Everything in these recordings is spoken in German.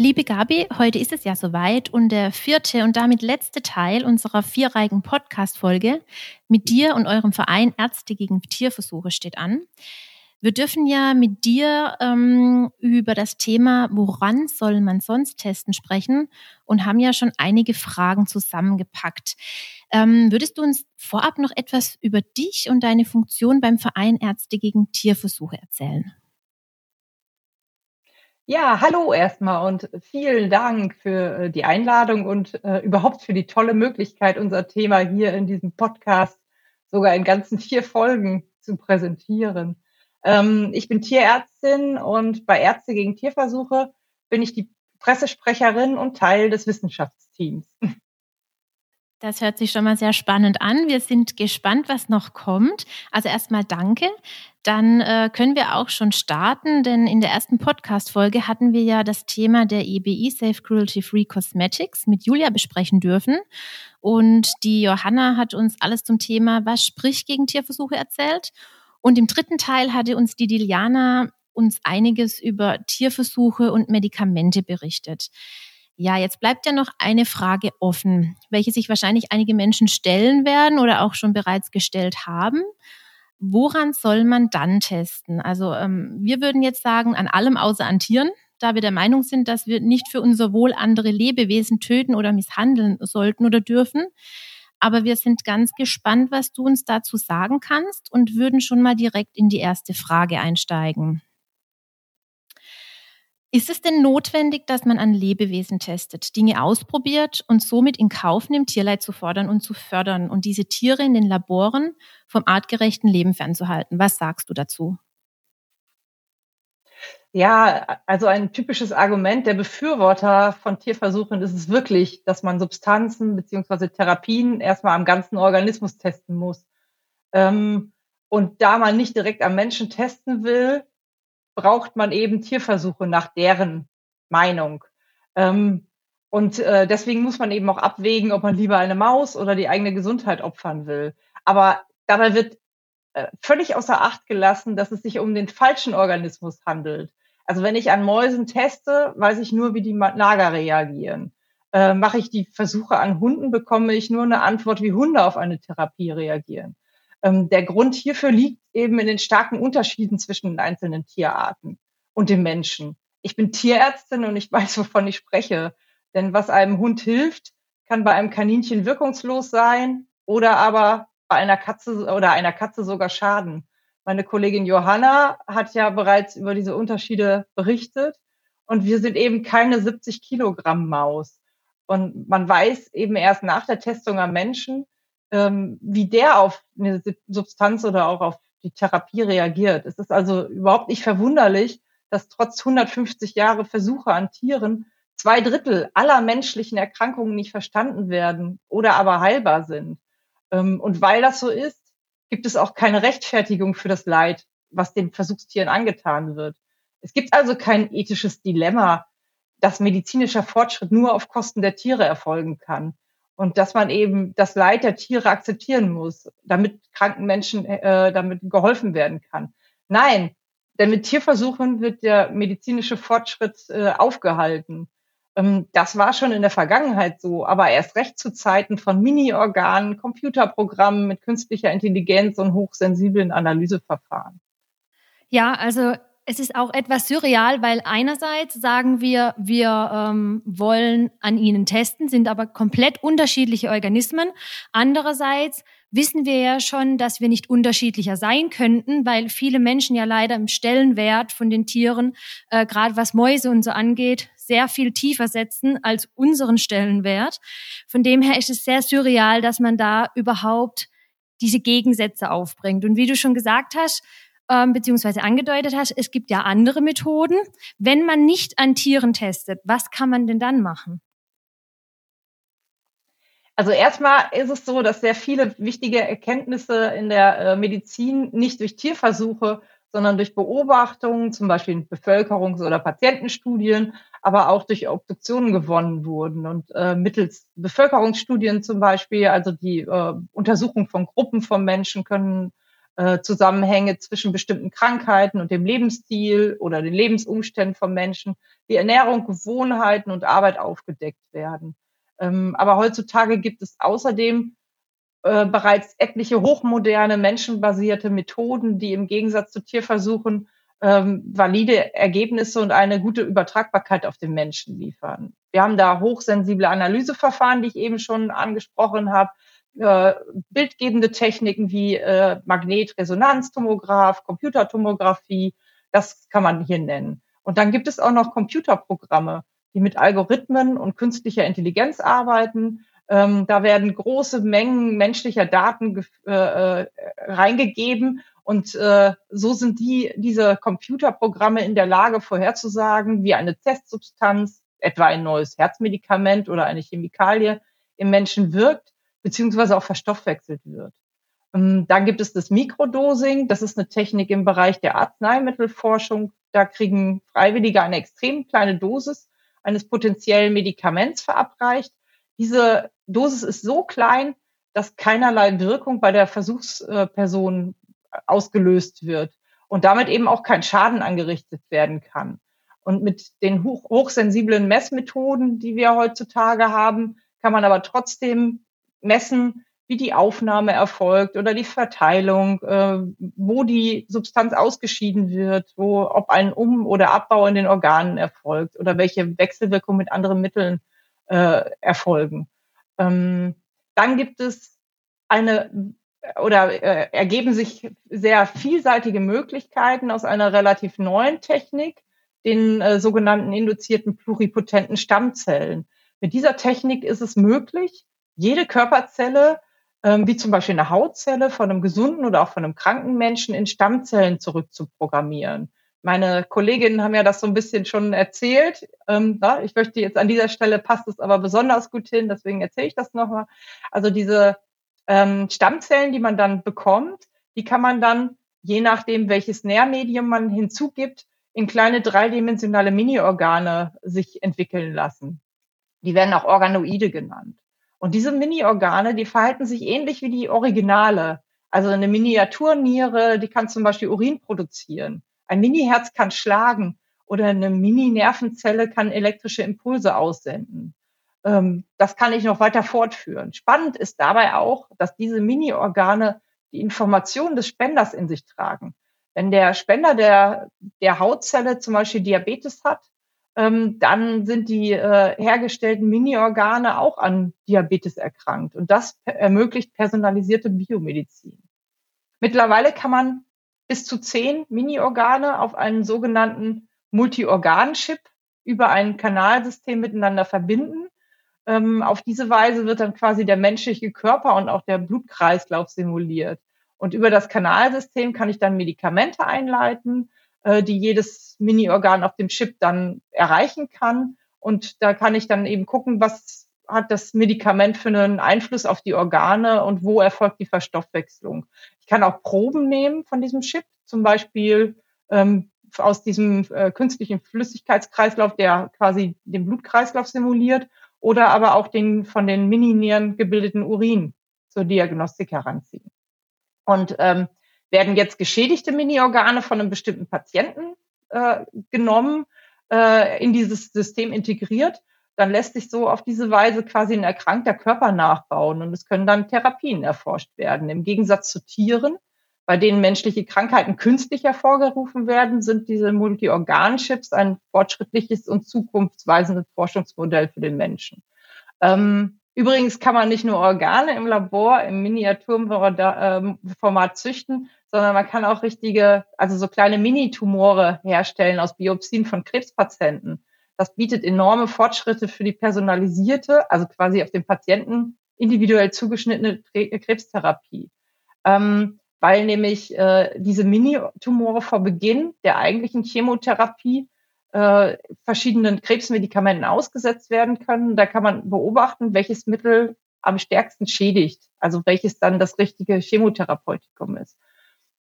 Liebe Gabi, heute ist es ja soweit und der vierte und damit letzte Teil unserer vierreigen Podcast-Folge mit dir und eurem Verein Ärzte gegen Tierversuche steht an. Wir dürfen ja mit dir ähm, über das Thema, woran soll man sonst testen, sprechen und haben ja schon einige Fragen zusammengepackt. Ähm, würdest du uns vorab noch etwas über dich und deine Funktion beim Verein Ärzte gegen Tierversuche erzählen? Ja, hallo erstmal und vielen Dank für äh, die Einladung und äh, überhaupt für die tolle Möglichkeit, unser Thema hier in diesem Podcast sogar in ganzen vier Folgen zu präsentieren. Ähm, ich bin Tierärztin und bei Ärzte gegen Tierversuche bin ich die Pressesprecherin und Teil des Wissenschaftsteams. Das hört sich schon mal sehr spannend an. Wir sind gespannt, was noch kommt. Also erstmal danke. Dann äh, können wir auch schon starten, denn in der ersten Podcast-Folge hatten wir ja das Thema der EBI Safe Cruelty Free Cosmetics mit Julia besprechen dürfen. Und die Johanna hat uns alles zum Thema Was spricht gegen Tierversuche erzählt. Und im dritten Teil hatte uns die Diliana uns einiges über Tierversuche und Medikamente berichtet. Ja, jetzt bleibt ja noch eine Frage offen, welche sich wahrscheinlich einige Menschen stellen werden oder auch schon bereits gestellt haben. Woran soll man dann testen? Also ähm, wir würden jetzt sagen, an allem außer an Tieren, da wir der Meinung sind, dass wir nicht für unser Wohl andere Lebewesen töten oder misshandeln sollten oder dürfen. Aber wir sind ganz gespannt, was du uns dazu sagen kannst und würden schon mal direkt in die erste Frage einsteigen. Ist es denn notwendig, dass man an Lebewesen testet, Dinge ausprobiert und somit in Kauf nimmt, Tierleid zu fordern und zu fördern und diese Tiere in den Laboren vom artgerechten Leben fernzuhalten? Was sagst du dazu? Ja, also ein typisches Argument der Befürworter von Tierversuchen ist es wirklich, dass man Substanzen beziehungsweise Therapien erstmal am ganzen Organismus testen muss. Ähm, und da man nicht direkt am Menschen testen will, braucht man eben Tierversuche nach deren Meinung. Ähm, und äh, deswegen muss man eben auch abwägen, ob man lieber eine Maus oder die eigene Gesundheit opfern will. Aber dabei wird äh, völlig außer Acht gelassen, dass es sich um den falschen Organismus handelt. Also wenn ich an Mäusen teste, weiß ich nur, wie die Nager reagieren. Äh, mache ich die Versuche an Hunden, bekomme ich nur eine Antwort, wie Hunde auf eine Therapie reagieren. Ähm, der Grund hierfür liegt eben in den starken Unterschieden zwischen den einzelnen Tierarten und dem Menschen. Ich bin Tierärztin und ich weiß, wovon ich spreche. Denn was einem Hund hilft, kann bei einem Kaninchen wirkungslos sein oder aber bei einer Katze oder einer Katze sogar schaden. Meine Kollegin Johanna hat ja bereits über diese Unterschiede berichtet und wir sind eben keine 70 Kilogramm Maus. Und man weiß eben erst nach der Testung am Menschen, ähm, wie der auf eine Substanz oder auch auf die Therapie reagiert. Es ist also überhaupt nicht verwunderlich, dass trotz 150 Jahre Versuche an Tieren zwei Drittel aller menschlichen Erkrankungen nicht verstanden werden oder aber heilbar sind. Ähm, und weil das so ist, gibt es auch keine Rechtfertigung für das Leid, was den Versuchstieren angetan wird. Es gibt also kein ethisches Dilemma, dass medizinischer Fortschritt nur auf Kosten der Tiere erfolgen kann und dass man eben das Leid der Tiere akzeptieren muss, damit kranken Menschen äh, damit geholfen werden kann. Nein, denn mit Tierversuchen wird der medizinische Fortschritt äh, aufgehalten. Ähm, das war schon in der Vergangenheit so, aber erst recht zu Zeiten von Mini-Organen, Computerprogrammen mit künstlicher Intelligenz und hochsensiblen Analyseverfahren. Ja, also es ist auch etwas surreal, weil einerseits sagen wir, wir ähm, wollen an ihnen testen, sind aber komplett unterschiedliche Organismen. Andererseits wissen wir ja schon, dass wir nicht unterschiedlicher sein könnten, weil viele Menschen ja leider im Stellenwert von den Tieren, äh, gerade was Mäuse und so angeht, sehr viel tiefer setzen als unseren Stellenwert. Von dem her ist es sehr surreal, dass man da überhaupt diese Gegensätze aufbringt. Und wie du schon gesagt hast, ähm, beziehungsweise angedeutet hast, es gibt ja andere Methoden. Wenn man nicht an Tieren testet, was kann man denn dann machen? Also erstmal ist es so, dass sehr viele wichtige Erkenntnisse in der äh, Medizin nicht durch Tierversuche, sondern durch Beobachtungen, zum Beispiel in Bevölkerungs- oder Patientenstudien, aber auch durch Obduktionen gewonnen wurden. Und äh, mittels Bevölkerungsstudien zum Beispiel, also die äh, Untersuchung von Gruppen von Menschen können äh, Zusammenhänge zwischen bestimmten Krankheiten und dem Lebensstil oder den Lebensumständen von Menschen, wie Ernährung, Gewohnheiten und Arbeit aufgedeckt werden. Ähm, aber heutzutage gibt es außerdem äh, bereits etliche hochmoderne, menschenbasierte Methoden, die im Gegensatz zu Tierversuchen ähm, valide Ergebnisse und eine gute Übertragbarkeit auf den Menschen liefern. Wir haben da hochsensible Analyseverfahren, die ich eben schon angesprochen habe, äh, bildgebende Techniken wie äh, Magnetresonanztomograph, Computertomographie, das kann man hier nennen. Und dann gibt es auch noch Computerprogramme, die mit Algorithmen und künstlicher Intelligenz arbeiten. Ähm, da werden große Mengen menschlicher Daten äh, äh, reingegeben und äh, so sind die, diese Computerprogramme in der Lage vorherzusagen, wie eine Testsubstanz, etwa ein neues Herzmedikament oder eine Chemikalie im Menschen wirkt, beziehungsweise auch verstoffwechselt wird. Ähm, dann gibt es das Mikrodosing. Das ist eine Technik im Bereich der Arzneimittelforschung. Da kriegen Freiwillige eine extrem kleine Dosis eines potenziellen Medikaments verabreicht. Diese Dosis ist so klein, dass keinerlei Wirkung bei der Versuchsperson ausgelöst wird und damit eben auch kein Schaden angerichtet werden kann. Und mit den hoch, hochsensiblen Messmethoden, die wir heutzutage haben, kann man aber trotzdem messen, wie die Aufnahme erfolgt oder die Verteilung, äh, wo die Substanz ausgeschieden wird, wo, ob ein Um- oder Abbau in den Organen erfolgt oder welche Wechselwirkung mit anderen Mitteln äh, erfolgen. Ähm, dann gibt es eine oder äh, ergeben sich sehr vielseitige Möglichkeiten aus einer relativ neuen Technik, den äh, sogenannten induzierten pluripotenten Stammzellen. Mit dieser Technik ist es möglich, jede Körperzelle ähm, wie zum Beispiel eine Hautzelle von einem gesunden oder auch von einem kranken Menschen in Stammzellen zurückzuprogrammieren. Meine Kolleginnen haben ja das so ein bisschen schon erzählt. Ähm, ich möchte jetzt an dieser Stelle passt es aber besonders gut hin, deswegen erzähle ich das nochmal. Also diese ähm, Stammzellen, die man dann bekommt, die kann man dann, je nachdem, welches Nährmedium man hinzugibt, in kleine dreidimensionale Mini-Organe sich entwickeln lassen. Die werden auch Organoide genannt. Und diese Mini-Organe, die verhalten sich ähnlich wie die Originale. Also eine Miniaturniere, die kann zum Beispiel Urin produzieren. Ein Mini-Herz kann schlagen oder eine Mini-Nervenzelle kann elektrische Impulse aussenden. Ähm, das kann ich noch weiter fortführen. Spannend ist dabei auch, dass diese Mini-Organe die Information des Spenders in sich tragen. Wenn der Spender der, der Hautzelle zum Beispiel Diabetes hat, ähm, dann sind die äh, hergestellten Mini-Organe auch an Diabetes erkrankt. Und das ermöglicht personalisierte Biomedizin. Mittlerweile kann man bis zu zehn Mini-Organe auf einen sogenannten Multi-Organ-Chip über ein Kanalsystem miteinander verbinden. Ähm, auf diese Weise wird dann quasi der menschliche Körper und auch der Blutkreislauf simuliert. Und über das Kanalsystem kann ich dann Medikamente einleiten, äh, die jedes Mini-Organ auf dem Chip dann erreichen kann. Und da kann ich dann eben gucken, was hat das Medikament für einen Einfluss auf die Organe und wo erfolgt die Verstoffwechslung. Ich kann auch Proben nehmen von diesem Chip, zum Beispiel ähm, aus diesem äh, künstlichen Flüssigkeitskreislauf, der quasi den Blutkreislauf simuliert, oder aber auch den von den Mininieren gebildeten Urin zur Diagnostik heranziehen. Und ähm, werden jetzt geschädigte Mini-Organe von einem bestimmten Patienten äh, genommen, äh, in dieses System integriert, dann lässt sich so auf diese Weise quasi ein erkrankter Körper nachbauen und es können dann Therapien erforscht werden. Im Gegensatz zu Tieren, bei denen menschliche Krankheiten künstlich hervorgerufen werden, sind diese Multi-Organ-Chips ein fortschrittliches und zukunftsweisendes Forschungsmodell für den Menschen. Ähm, Übrigens kann man nicht nur Organe im Labor im Miniaturformat züchten, sondern man kann auch richtige, also so kleine Mini-Tumore herstellen aus Biopsien von Krebspatienten. Das bietet enorme Fortschritte für die personalisierte, also quasi auf den Patienten individuell zugeschnittene Krebstherapie. Ähm, weil nämlich äh, diese Mini-Tumore vor Beginn der eigentlichen Chemotherapie äh, verschiedenen Krebsmedikamenten ausgesetzt werden können. Da kann man beobachten, welches Mittel am stärksten schädigt, also welches dann das richtige Chemotherapeutikum ist.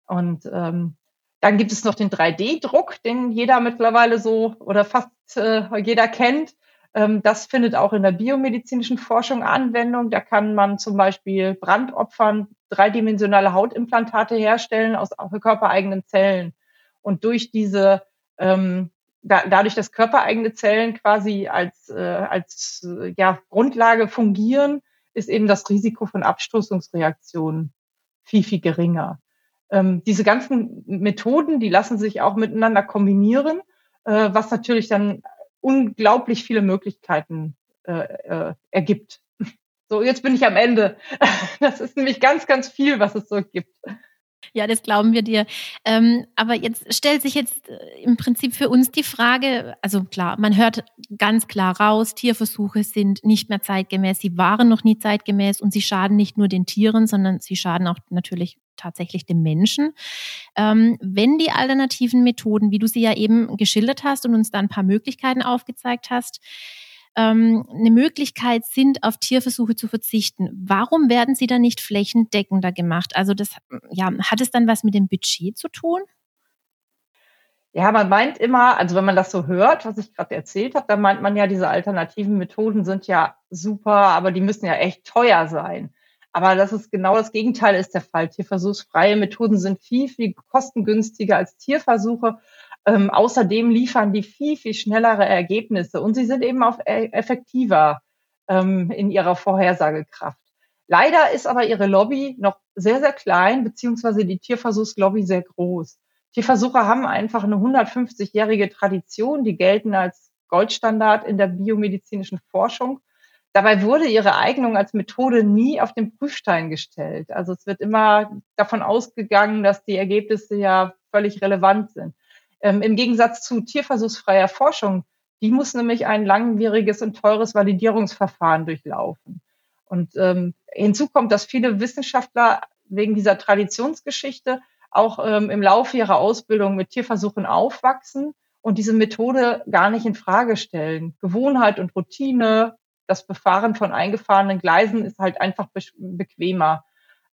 Und ähm, dann gibt es noch den 3D-Druck, den jeder mittlerweile so oder fast äh, jeder kennt. Ähm, das findet auch in der biomedizinischen Forschung Anwendung. Da kann man zum Beispiel Brandopfern dreidimensionale Hautimplantate herstellen aus körpereigenen Zellen. Und durch diese ähm, da, dadurch, dass körpereigene Zellen quasi als, äh, als äh, ja, Grundlage fungieren, ist eben das Risiko von Abstoßungsreaktionen viel, viel geringer. Ähm, diese ganzen Methoden, die lassen sich auch miteinander kombinieren, äh, was natürlich dann unglaublich viele Möglichkeiten äh, äh, ergibt. So, jetzt bin ich am Ende. Das ist nämlich ganz, ganz viel, was es so gibt. Ja, das glauben wir dir. Ähm, aber jetzt stellt sich jetzt äh, im Prinzip für uns die Frage, also klar, man hört ganz klar raus, Tierversuche sind nicht mehr zeitgemäß, sie waren noch nie zeitgemäß und sie schaden nicht nur den Tieren, sondern sie schaden auch natürlich tatsächlich dem Menschen. Ähm, wenn die alternativen Methoden, wie du sie ja eben geschildert hast und uns da ein paar Möglichkeiten aufgezeigt hast, ähm, eine Möglichkeit sind, auf Tierversuche zu verzichten. Warum werden sie dann nicht flächendeckender gemacht? Also das, ja, hat es dann was mit dem Budget zu tun? Ja, man meint immer, also wenn man das so hört, was ich gerade erzählt habe, dann meint man ja, diese alternativen Methoden sind ja super, aber die müssen ja echt teuer sein. Aber das ist genau das Gegenteil ist der Fall. Tierversuchsfreie Methoden sind viel, viel kostengünstiger als Tierversuche ähm, außerdem liefern die viel, viel schnellere Ergebnisse und sie sind eben auch e-, effektiver ähm, in ihrer Vorhersagekraft. Leider ist aber ihre Lobby noch sehr, sehr klein, beziehungsweise die Tierversuchslobby sehr groß. Tierversuche haben einfach eine 150-jährige Tradition, die gelten als Goldstandard in der biomedizinischen Forschung. Dabei wurde ihre Eignung als Methode nie auf den Prüfstein gestellt. Also es wird immer davon ausgegangen, dass die Ergebnisse ja völlig relevant sind. Ähm, Im Gegensatz zu tierversuchsfreier Forschung, die muss nämlich ein langwieriges und teures Validierungsverfahren durchlaufen. Und ähm, hinzu kommt, dass viele Wissenschaftler wegen dieser Traditionsgeschichte auch ähm, im Laufe ihrer Ausbildung mit Tierversuchen aufwachsen und diese Methode gar nicht in Frage stellen. Gewohnheit und Routine, das Befahren von eingefahrenen Gleisen ist halt einfach be bequemer.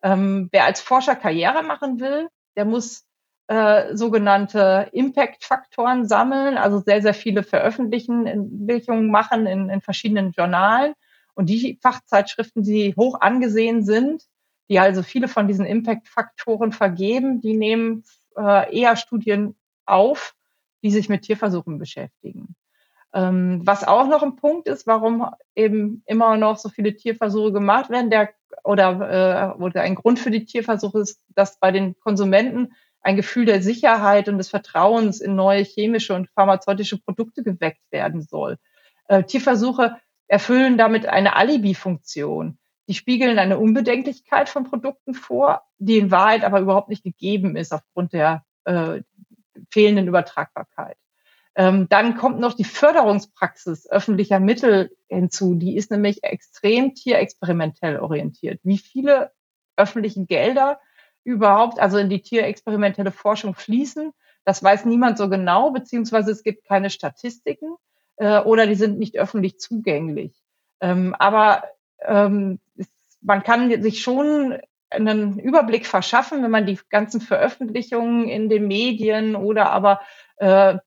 Ähm, wer als Forscher Karriere machen will, der muss äh, sogenannte Impact-Faktoren sammeln, also sehr, sehr viele Veröffentlichungen machen in, in verschiedenen Journalen. Und die Fachzeitschriften, die hoch angesehen sind, die also viele von diesen Impact-Faktoren vergeben, die nehmen äh, eher Studien auf, die sich mit Tierversuchen beschäftigen. Ähm, was auch noch ein Punkt ist, warum eben immer noch so viele Tierversuche gemacht werden, der oder, äh, oder ein Grund für die Tierversuche ist, dass bei den Konsumenten ein Gefühl der Sicherheit und des Vertrauens in neue chemische und pharmazeutische Produkte geweckt werden soll. Äh, Tierversuche erfüllen damit eine Alibi-Funktion. Die spiegeln eine Unbedenklichkeit von Produkten vor, die in Wahrheit aber überhaupt nicht gegeben ist aufgrund der äh, fehlenden Übertragbarkeit. Ähm, dann kommt noch die Förderungspraxis öffentlicher Mittel hinzu. Die ist nämlich extrem tierexperimentell orientiert. Wie viele öffentliche Gelder überhaupt, also in die tierexperimentelle Forschung fließen. Das weiß niemand so genau, beziehungsweise es gibt keine Statistiken äh, oder die sind nicht öffentlich zugänglich. Ähm, aber ähm, es, man kann sich schon einen Überblick verschaffen, wenn man die ganzen Veröffentlichungen in den Medien oder aber äh,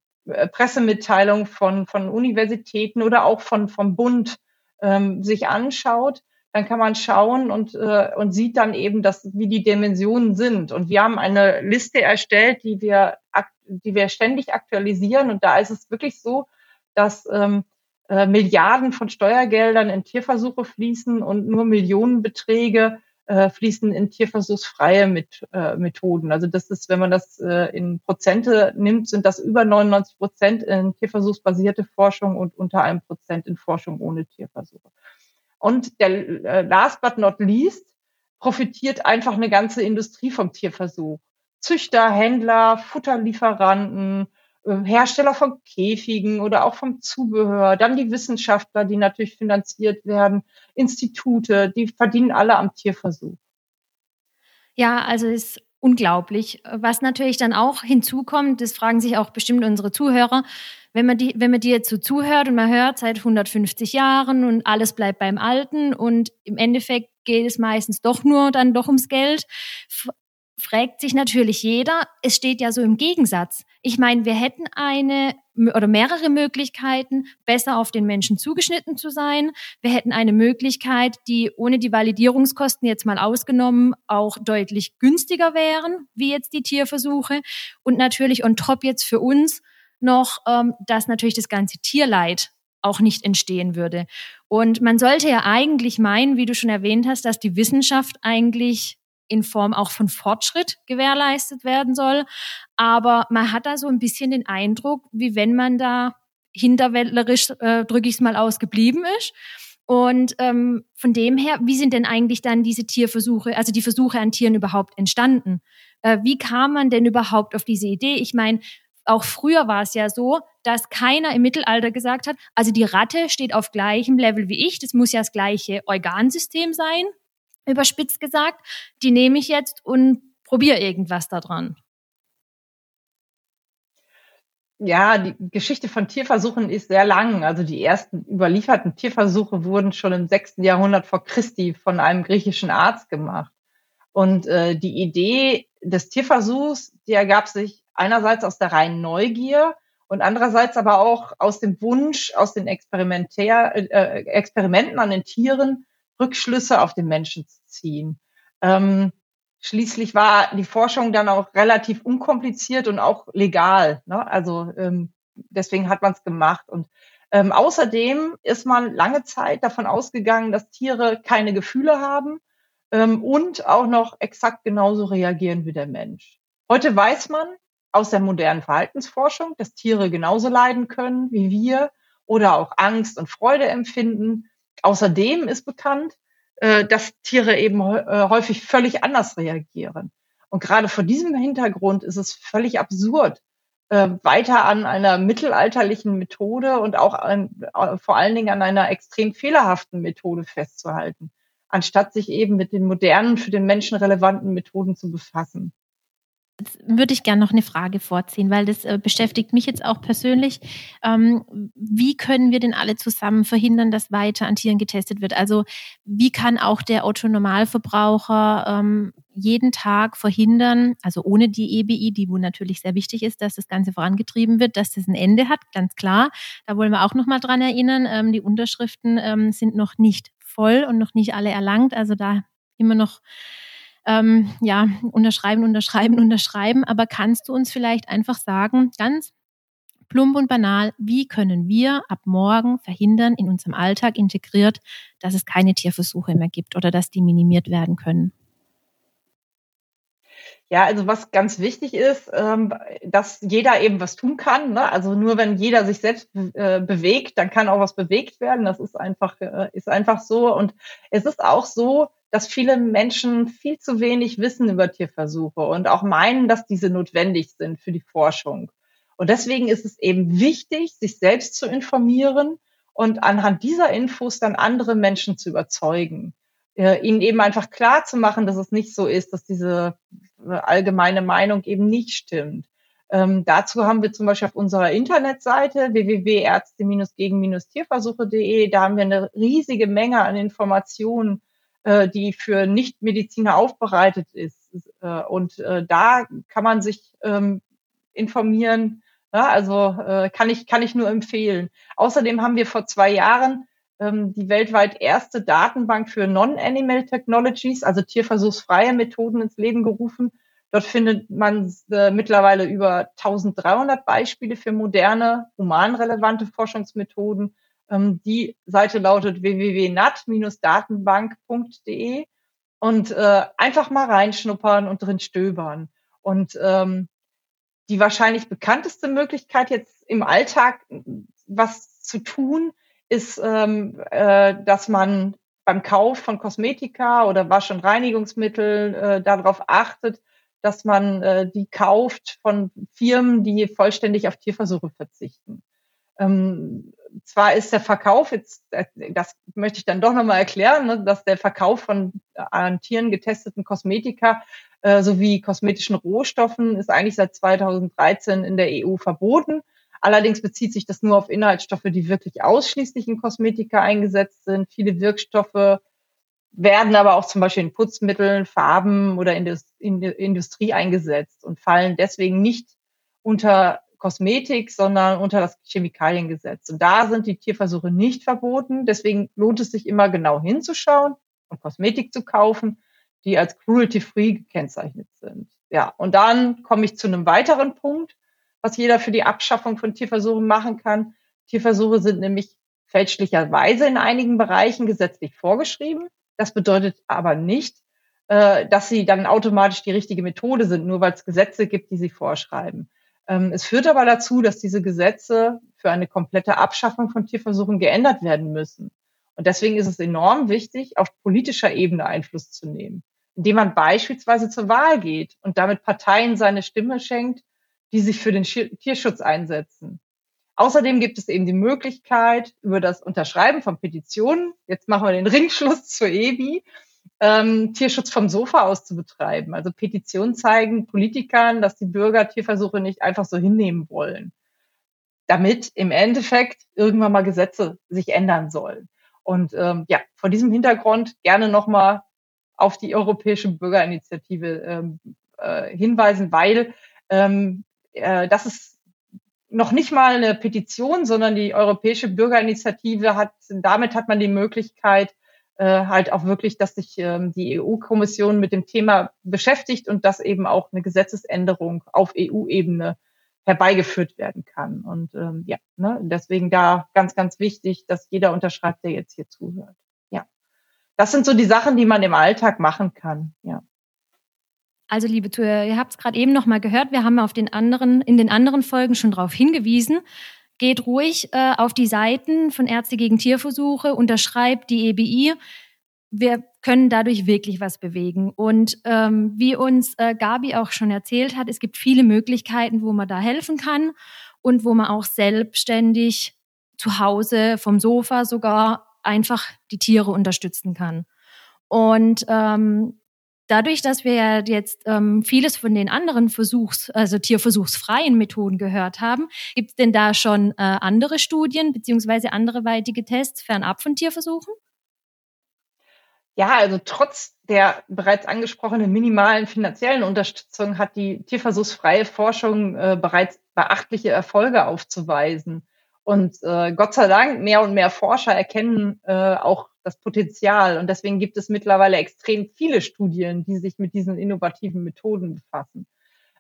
Pressemitteilungen von, von Universitäten oder auch von, vom Bund ähm, sich anschaut, dann kann man schauen und, äh, und sieht dann eben, dass, wie die Dimensionen sind. Und wir haben eine Liste erstellt, die wir, die wir ständig aktualisieren. Und da ist es wirklich so, dass ähm, äh, Milliarden von Steuergeldern in Tierversuche fließen und nur Millionenbeträge äh, fließen in tierversuchsfreie äh, Methoden. Also das ist, wenn man das äh, in Prozente nimmt, sind das über 99 Prozent in tierversuchsbasierte Forschung und unter einem Prozent in Forschung ohne Tierversuche. Und der äh, last but not least profitiert einfach eine ganze Industrie vom Tierversuch. Züchter, Händler, Futterlieferanten, äh, Hersteller von Käfigen oder auch vom Zubehör, dann die Wissenschaftler, die natürlich finanziert werden, Institute, die verdienen alle am Tierversuch. Ja, also ist unglaublich. Was natürlich dann auch hinzukommt, das fragen sich auch bestimmt unsere Zuhörer, wenn man, die, wenn man dir jetzt so zuhört und man hört seit 150 Jahren und alles bleibt beim Alten und im Endeffekt geht es meistens doch nur dann doch ums Geld, fragt sich natürlich jeder, es steht ja so im Gegensatz. Ich meine, wir hätten eine oder mehrere Möglichkeiten, besser auf den Menschen zugeschnitten zu sein. Wir hätten eine Möglichkeit, die ohne die Validierungskosten jetzt mal ausgenommen auch deutlich günstiger wären, wie jetzt die Tierversuche. Und natürlich on top jetzt für uns noch, ähm, dass natürlich das ganze Tierleid auch nicht entstehen würde. Und man sollte ja eigentlich meinen, wie du schon erwähnt hast, dass die Wissenschaft eigentlich in Form auch von Fortschritt gewährleistet werden soll. Aber man hat da so ein bisschen den Eindruck, wie wenn man da hinterwäldlerisch, äh, drücke ich es mal aus, geblieben ist. Und ähm, von dem her, wie sind denn eigentlich dann diese Tierversuche, also die Versuche an Tieren überhaupt entstanden? Äh, wie kam man denn überhaupt auf diese Idee? Ich meine, auch früher war es ja so, dass keiner im Mittelalter gesagt hat, also die Ratte steht auf gleichem Level wie ich, das muss ja das gleiche Organsystem sein, überspitzt gesagt, die nehme ich jetzt und probiere irgendwas daran. Ja, die Geschichte von Tierversuchen ist sehr lang. Also die ersten überlieferten Tierversuche wurden schon im sechsten Jahrhundert vor Christi von einem griechischen Arzt gemacht. Und äh, die Idee des Tierversuchs, die ergab sich einerseits aus der reinen Neugier und andererseits aber auch aus dem Wunsch, aus den Experimentär, äh, Experimenten an den Tieren Rückschlüsse auf den Menschen zu ziehen. Ähm, schließlich war die Forschung dann auch relativ unkompliziert und auch legal. Ne? Also ähm, deswegen hat man es gemacht. Und ähm, außerdem ist man lange Zeit davon ausgegangen, dass Tiere keine Gefühle haben ähm, und auch noch exakt genauso reagieren wie der Mensch. Heute weiß man aus der modernen Verhaltensforschung, dass Tiere genauso leiden können wie wir oder auch Angst und Freude empfinden. Außerdem ist bekannt, äh, dass Tiere eben äh, häufig völlig anders reagieren. Und gerade vor diesem Hintergrund ist es völlig absurd, äh, weiter an einer mittelalterlichen Methode und auch an, vor allen Dingen an einer extrem fehlerhaften Methode festzuhalten, anstatt sich eben mit den modernen, für den Menschen relevanten Methoden zu befassen. Würde ich gerne noch eine Frage vorziehen, weil das äh, beschäftigt mich jetzt auch persönlich. Ähm, wie können wir denn alle zusammen verhindern, dass weiter an Tieren getestet wird? Also wie kann auch der Otto-Normalverbraucher ähm, jeden Tag verhindern, also ohne die EBI, die wohl natürlich sehr wichtig ist, dass das Ganze vorangetrieben wird, dass das ein Ende hat, ganz klar. Da wollen wir auch noch mal dran erinnern. Ähm, die Unterschriften sind noch nicht voll und noch nicht alle erlangt. Also da immer noch ähm, ja, unterschreiben, unterschreiben, unterschreiben. Aber kannst du uns vielleicht einfach sagen, ganz plump und banal, wie können wir ab morgen verhindern, in unserem Alltag integriert, dass es keine Tierversuche mehr gibt oder dass die minimiert werden können? Ja, also was ganz wichtig ist, ähm, dass jeder eben was tun kann. Ne? Also nur wenn jeder sich selbst äh, bewegt, dann kann auch was bewegt werden. Das ist einfach, äh, ist einfach so. Und es ist auch so, dass viele Menschen viel zu wenig wissen über Tierversuche und auch meinen, dass diese notwendig sind für die Forschung. Und deswegen ist es eben wichtig, sich selbst zu informieren und anhand dieser Infos dann andere Menschen zu überzeugen. Äh, ihnen eben einfach klar zu machen, dass es nicht so ist, dass diese äh, allgemeine Meinung eben nicht stimmt. Ähm, dazu haben wir zum Beispiel auf unserer Internetseite www.ärzte-gegen-tierversuche.de, da haben wir eine riesige Menge an Informationen äh, die für Nichtmediziner aufbereitet ist. Äh, und äh, da kann man sich ähm, informieren. Ja, also äh, kann ich kann ich nur empfehlen. Außerdem haben wir vor zwei Jahren ähm, die weltweit erste Datenbank für Non-Animal Technologies, also tierversuchsfreie Methoden ins Leben gerufen. Dort findet man äh, mittlerweile über 1300 Beispiele für moderne, humanrelevante Forschungsmethoden ähm, die Seite lautet www.nat-datenbank.de und äh, einfach mal reinschnuppern und drin stöbern. Und ähm, die wahrscheinlich bekannteste Möglichkeit jetzt im Alltag was zu tun, ist, ähm, äh, dass man beim Kauf von Kosmetika oder Wasch- und Reinigungsmitteln äh, darauf achtet, dass man äh, die kauft von Firmen, die vollständig auf Tierversuche verzichten. Ähm, zwar ist der Verkauf jetzt, äh, das möchte ich dann doch nochmal erklären, ne, dass der Verkauf von äh, an Tieren getesteten Kosmetika äh, sowie kosmetischen Rohstoffen ist eigentlich seit 2013 in der EU verboten. Allerdings bezieht sich das nur auf Inhaltsstoffe, die wirklich ausschließlich in Kosmetika eingesetzt sind. Viele Wirkstoffe werden aber auch zum Beispiel in Putzmitteln, Farben oder in der Industrie eingesetzt und fallen deswegen nicht unter Kosmetik, sondern unter das Chemikaliengesetz. Und da sind die Tierversuche nicht verboten. Deswegen lohnt es sich immer genau hinzuschauen und Kosmetik zu kaufen, die als cruelty-free gekennzeichnet sind. Ja, und dann komme ich zu einem weiteren Punkt, was jeder für die Abschaffung von Tierversuchen machen kann. Tierversuche sind nämlich fälschlicherweise in einigen Bereichen gesetzlich vorgeschrieben. Das bedeutet aber nicht, äh, dass sie dann automatisch die richtige Methode sind, nur weil es Gesetze gibt, die sie vorschreiben. Ähm, es führt aber dazu, dass diese Gesetze für eine komplette Abschaffung von Tierversuchen geändert werden müssen. Und deswegen ist es enorm wichtig, auf politischer Ebene Einfluss zu nehmen, indem man beispielsweise zur Wahl geht und damit Parteien seine Stimme schenkt, die sich für den Tierschutz einsetzen. Außerdem gibt es eben die Möglichkeit, über das Unterschreiben von Petitionen, jetzt machen wir den Ringschluss zur EBI, ähm, Tierschutz vom Sofa aus zu betreiben. Also Petitionen zeigen Politikern, dass die Bürger Tierversuche nicht einfach so hinnehmen wollen, damit im Endeffekt irgendwann mal Gesetze sich ändern sollen. Und ähm, ja, vor diesem Hintergrund gerne nochmal auf die Europäische Bürgerinitiative ähm, äh, hinweisen, weil ähm, äh, das ist noch nicht mal eine Petition, sondern die Europäische Bürgerinitiative hat, damit hat man die Möglichkeit, äh, halt auch wirklich, dass sich ähm, die EU-Kommission mit dem Thema beschäftigt und dass eben auch eine Gesetzesänderung auf EU-Ebene herbeigeführt werden kann. Und ähm, ja, ne, deswegen da ganz, ganz wichtig, dass jeder unterschreibt, der jetzt hier zuhört. Ja, das sind so die Sachen, die man im Alltag machen kann. Ja. Also liebe Zuhörer, ihr habt es gerade eben noch mal gehört. Wir haben auf den anderen in den anderen Folgen schon darauf hingewiesen. Geht ruhig äh, auf die Seiten von Ärzte gegen Tierversuche, unterschreibt die EBI. Wir können dadurch wirklich was bewegen. Und ähm, wie uns äh, Gabi auch schon erzählt hat, es gibt viele Möglichkeiten, wo man da helfen kann und wo man auch selbstständig zu Hause vom Sofa sogar einfach die Tiere unterstützen kann. Und ähm, dadurch, dass wir ja jetzt ähm, vieles von den anderen Versuchs-, also tierversuchsfreien Methoden gehört haben, gibt es denn da schon äh, andere Studien beziehungsweise weitige Tests fernab von Tierversuchen? Ja, also trotz der bereits angesprochenen minimalen finanziellen Unterstützung hat die tierversuchsfreie Forschung äh, bereits beachtliche Erfolge aufzuweisen. Und äh, Gott sei Dank, mehr und mehr Forscher erkennen äh, auch das Potenzial. Und deswegen gibt es mittlerweile extrem viele Studien, die sich mit diesen innovativen Methoden befassen.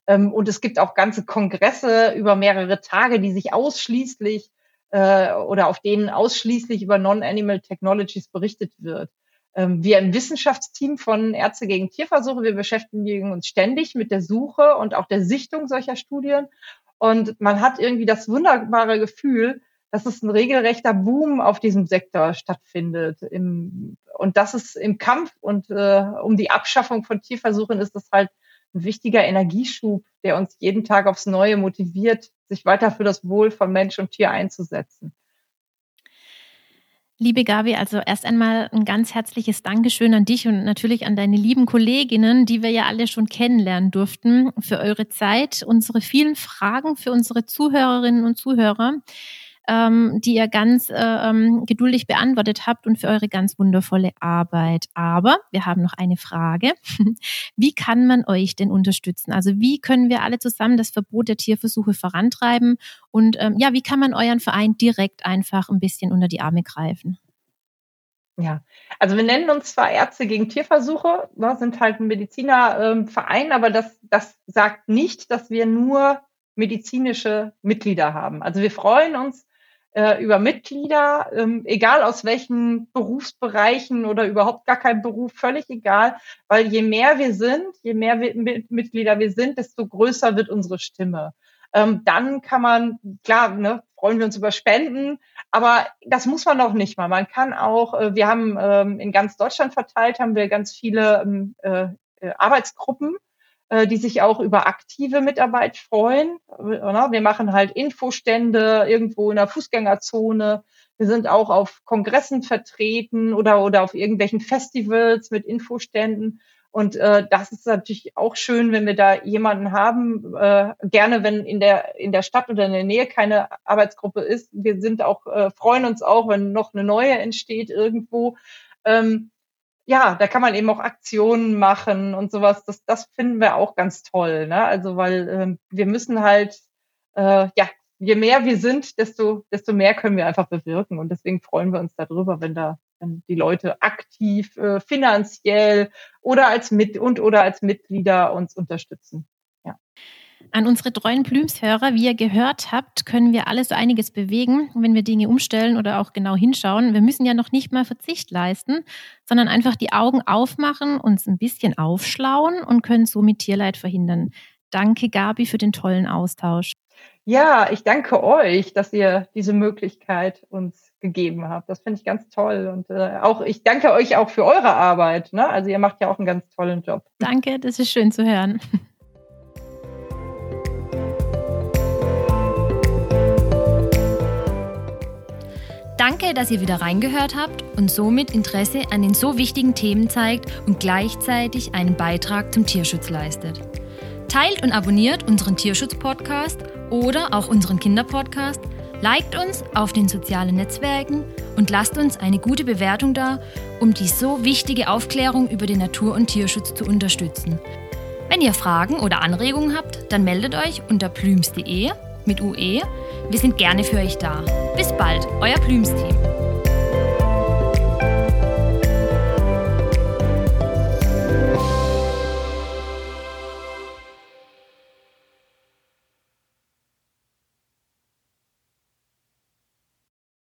Ähm, und es gibt auch ganze Kongresse über mehrere Tage, die sich ausschließlich äh, oder auf denen ausschließlich über Non-Animal Technologies berichtet wird. Ähm, wir im Wissenschaftsteam von Ärzte gegen Tierversuche, wir beschäftigen uns ständig mit der Suche und auch der Sichtung solcher Studien und man hat irgendwie das wunderbare Gefühl, dass es ein regelrechter Boom auf diesem Sektor stattfindet. Im, und das ist im Kampf und äh, um die Abschaffung von Tierversuchen ist das halt ein wichtiger Energieschub, der uns jeden Tag aufs Neue motiviert, sich weiter für das Wohl von Mensch und Tier einzusetzen. Liebe Gabi, also erst einmal ein ganz herzliches Dankeschön an dich und natürlich an deine lieben Kolleginnen, die wir ja alle schon kennenlernen durften, für eure Zeit, unsere vielen Fragen für unsere Zuhörerinnen und Zuhörer ähm, die ihr ganz äh, ähm, geduldig beantwortet habt und für eure ganz wundervolle Arbeit. Aber wir haben noch eine Frage. wie kann man euch denn unterstützen? Also wie können wir alle zusammen das Verbot der Tierversuche vorantreiben? Und ähm, ja, wie kann man euren Verein direkt einfach ein bisschen unter die Arme greifen? Ja, also wir nennen uns zwar Ärzte gegen Tierversuche, ne, sind halt ein Medizinerverein, ähm, aber das, das sagt nicht, dass wir nur medizinische Mitglieder haben. Also wir freuen uns äh, über Mitglieder, ähm, egal aus welchen Berufsbereichen oder überhaupt gar kein Beruf, völlig egal, weil je mehr wir sind, je mehr wir, Mitglieder wir sind, desto größer wird unsere Stimme. Ähm, dann kann man, klar, ne, freuen wir uns über Spenden, aber das muss man noch nicht mal. Man kann auch, äh, wir haben ähm, in ganz Deutschland verteilt, haben wir ganz viele ähm, äh, äh Arbeitsgruppen, die sich auch über aktive Mitarbeit freuen. Wir machen halt Infostände irgendwo in der Fußgängerzone. Wir sind auch auf Kongressen vertreten oder, oder auf irgendwelchen Festivals mit Infoständen. Und äh, das ist natürlich auch schön, wenn wir da jemanden haben. Äh, gerne, wenn in der in der Stadt oder in der Nähe keine Arbeitsgruppe ist. Wir sind auch äh, freuen uns auch, wenn noch eine neue entsteht irgendwo. Ähm, ja, da kann man eben auch Aktionen machen und sowas. Das, das finden wir auch ganz toll. Ne? Also weil ähm, wir müssen halt, äh, ja, je mehr wir sind, desto, desto mehr können wir einfach bewirken. Und deswegen freuen wir uns darüber, wenn da wenn die Leute aktiv, äh, finanziell oder als Mit und oder als Mitglieder uns unterstützen. An unsere treuen Blümshörer, wie ihr gehört habt, können wir alles einiges bewegen, wenn wir Dinge umstellen oder auch genau hinschauen. Wir müssen ja noch nicht mal Verzicht leisten, sondern einfach die Augen aufmachen, uns ein bisschen aufschlauen und können somit Tierleid verhindern. Danke, Gabi, für den tollen Austausch. Ja, ich danke euch, dass ihr diese Möglichkeit uns gegeben habt. Das finde ich ganz toll. Und äh, auch ich danke euch auch für eure Arbeit. Ne? Also ihr macht ja auch einen ganz tollen Job. Danke, das ist schön zu hören. Danke, dass ihr wieder reingehört habt und somit Interesse an den so wichtigen Themen zeigt und gleichzeitig einen Beitrag zum Tierschutz leistet. Teilt und abonniert unseren Tierschutz-Podcast oder auch unseren Kinderpodcast, liked uns auf den sozialen Netzwerken und lasst uns eine gute Bewertung da, um die so wichtige Aufklärung über den Natur- und Tierschutz zu unterstützen. Wenn ihr Fragen oder Anregungen habt, dann meldet euch unter plüms.de mit UE wir sind gerne für euch da. Bis bald, euer Plüms-Team.